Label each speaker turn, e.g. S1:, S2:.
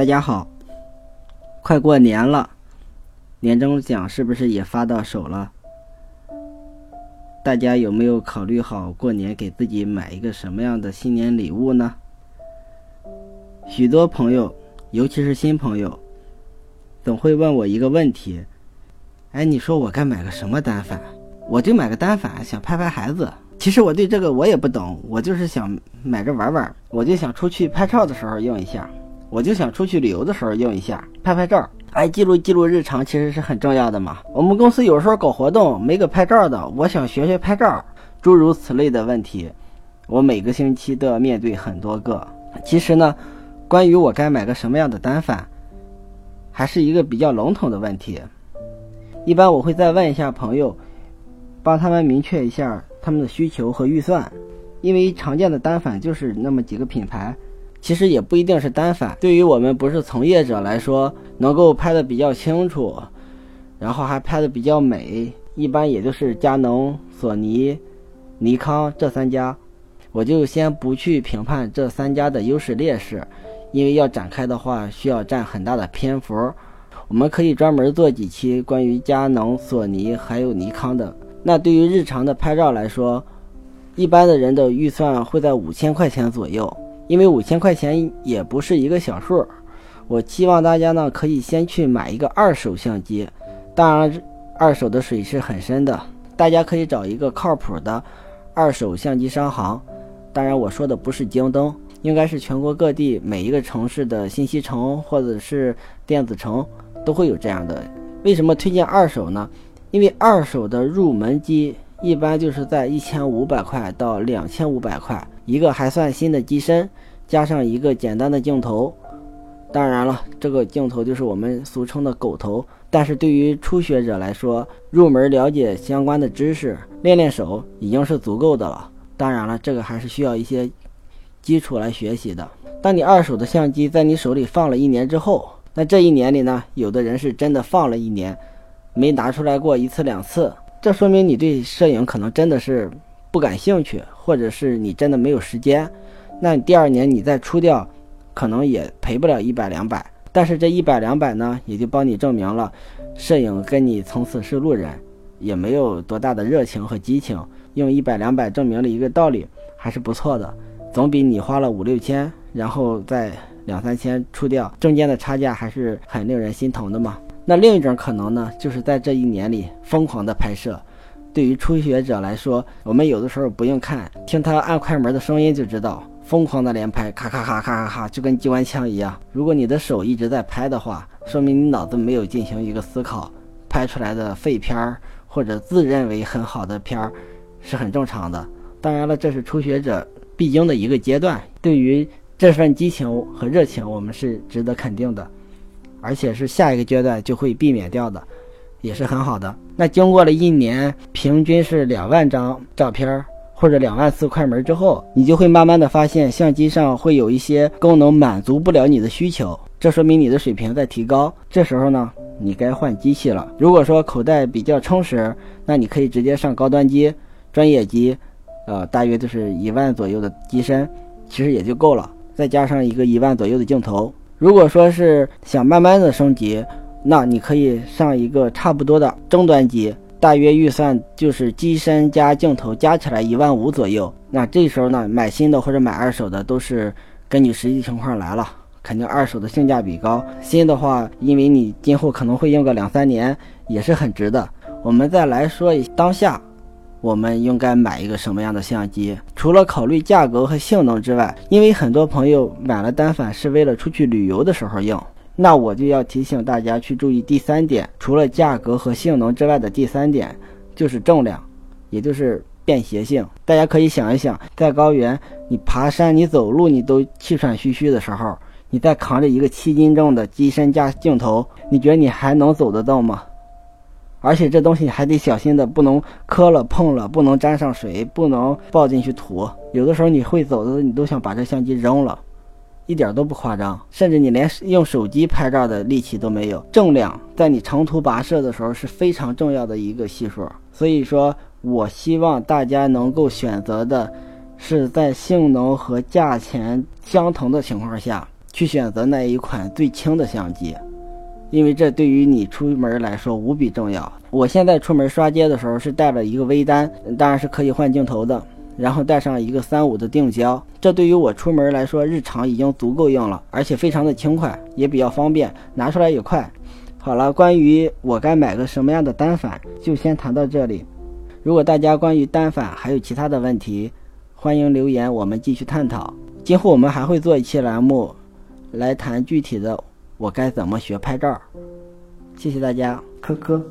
S1: 大家好，快过年了，年终奖是不是也发到手了？大家有没有考虑好过年给自己买一个什么样的新年礼物呢？许多朋友，尤其是新朋友，总会问我一个问题：哎，你说我该买个什么单反？我就买个单反，想拍拍孩子。其实我对这个我也不懂，我就是想买着玩玩，我就想出去拍照的时候用一下。我就想出去旅游的时候用一下，拍拍照，哎，记录记录日常，其实是很重要的嘛。我们公司有时候搞活动没个拍照的，我想学学拍照，诸如此类的问题，我每个星期都要面对很多个。其实呢，关于我该买个什么样的单反，还是一个比较笼统的问题。一般我会再问一下朋友，帮他们明确一下他们的需求和预算，因为常见的单反就是那么几个品牌。其实也不一定是单反，对于我们不是从业者来说，能够拍的比较清楚，然后还拍的比较美，一般也就是佳能、索尼、尼康这三家。我就先不去评判这三家的优势劣势，因为要展开的话需要占很大的篇幅。我们可以专门做几期关于佳能、索尼还有尼康的。那对于日常的拍照来说，一般的人的预算会在五千块钱左右。因为五千块钱也不是一个小数，我希望大家呢可以先去买一个二手相机，当然二手的水是很深的，大家可以找一个靠谱的二手相机商行。当然我说的不是京东，应该是全国各地每一个城市的信息城或者是电子城都会有这样的。为什么推荐二手呢？因为二手的入门机一般就是在一千五百块到两千五百块。一个还算新的机身，加上一个简单的镜头，当然了，这个镜头就是我们俗称的“狗头”。但是对于初学者来说，入门了解相关的知识，练练手已经是足够的了。当然了，这个还是需要一些基础来学习的。当你二手的相机在你手里放了一年之后，那这一年里呢，有的人是真的放了一年，没拿出来过一次两次，这说明你对摄影可能真的是。不感兴趣，或者是你真的没有时间，那你第二年你再出掉，可能也赔不了一百两百。但是这一百两百呢，也就帮你证明了，摄影跟你从此是路人，也没有多大的热情和激情。用一百两百证明了一个道理，还是不错的，总比你花了五六千，然后再两三千出掉，中间的差价还是很令人心疼的嘛。那另一种可能呢，就是在这一年里疯狂的拍摄。对于初学者来说，我们有的时候不用看，听他按快门的声音就知道，疯狂的连拍，咔咔咔咔咔咔，就跟机关枪一样。如果你的手一直在拍的话，说明你脑子没有进行一个思考，拍出来的废片儿或者自认为很好的片儿是很正常的。当然了，这是初学者必经的一个阶段。对于这份激情和热情，我们是值得肯定的，而且是下一个阶段就会避免掉的。也是很好的。那经过了一年，平均是两万张照片或者两万次快门之后，你就会慢慢的发现相机上会有一些功能满足不了你的需求，这说明你的水平在提高。这时候呢，你该换机器了。如果说口袋比较充实，那你可以直接上高端机、专业机，呃，大约就是一万左右的机身，其实也就够了。再加上一个一万左右的镜头。如果说是想慢慢的升级。那你可以上一个差不多的中端机，大约预算就是机身加镜头加起来一万五左右。那这时候呢，买新的或者买二手的都是根据实际情况来了，肯定二手的性价比高。新的话，因为你今后可能会用个两三年，也是很值的。我们再来说一当下，我们应该买一个什么样的相机？除了考虑价格和性能之外，因为很多朋友买了单反是为了出去旅游的时候用。那我就要提醒大家去注意第三点，除了价格和性能之外的第三点，就是重量，也就是便携性。大家可以想一想，在高原你爬山、你走路你都气喘吁吁的时候，你再扛着一个七斤重的机身加镜头，你觉得你还能走得动吗？而且这东西还得小心的，不能磕了碰了，不能沾上水，不能抱进去土。有的时候你会走的，你都想把这相机扔了。一点都不夸张，甚至你连用手机拍照的力气都没有。重量在你长途跋涉的时候是非常重要的一个系数。所以说我希望大家能够选择的，是在性能和价钱相同的情况下。去选择那一款最轻的相机，因为这对于你出门来说无比重要。我现在出门刷街的时候是带了一个微单，当然是可以换镜头的，然后带上一个三五的定焦，这对于我出门来说日常已经足够用了，而且非常的轻快，也比较方便，拿出来也快。好了，关于我该买个什么样的单反，就先谈到这里。如果大家关于单反还有其他的问题，欢迎留言，我们继续探讨。今后我们还会做一期栏目，来谈具体的我该怎么学拍照。谢谢大家，科科。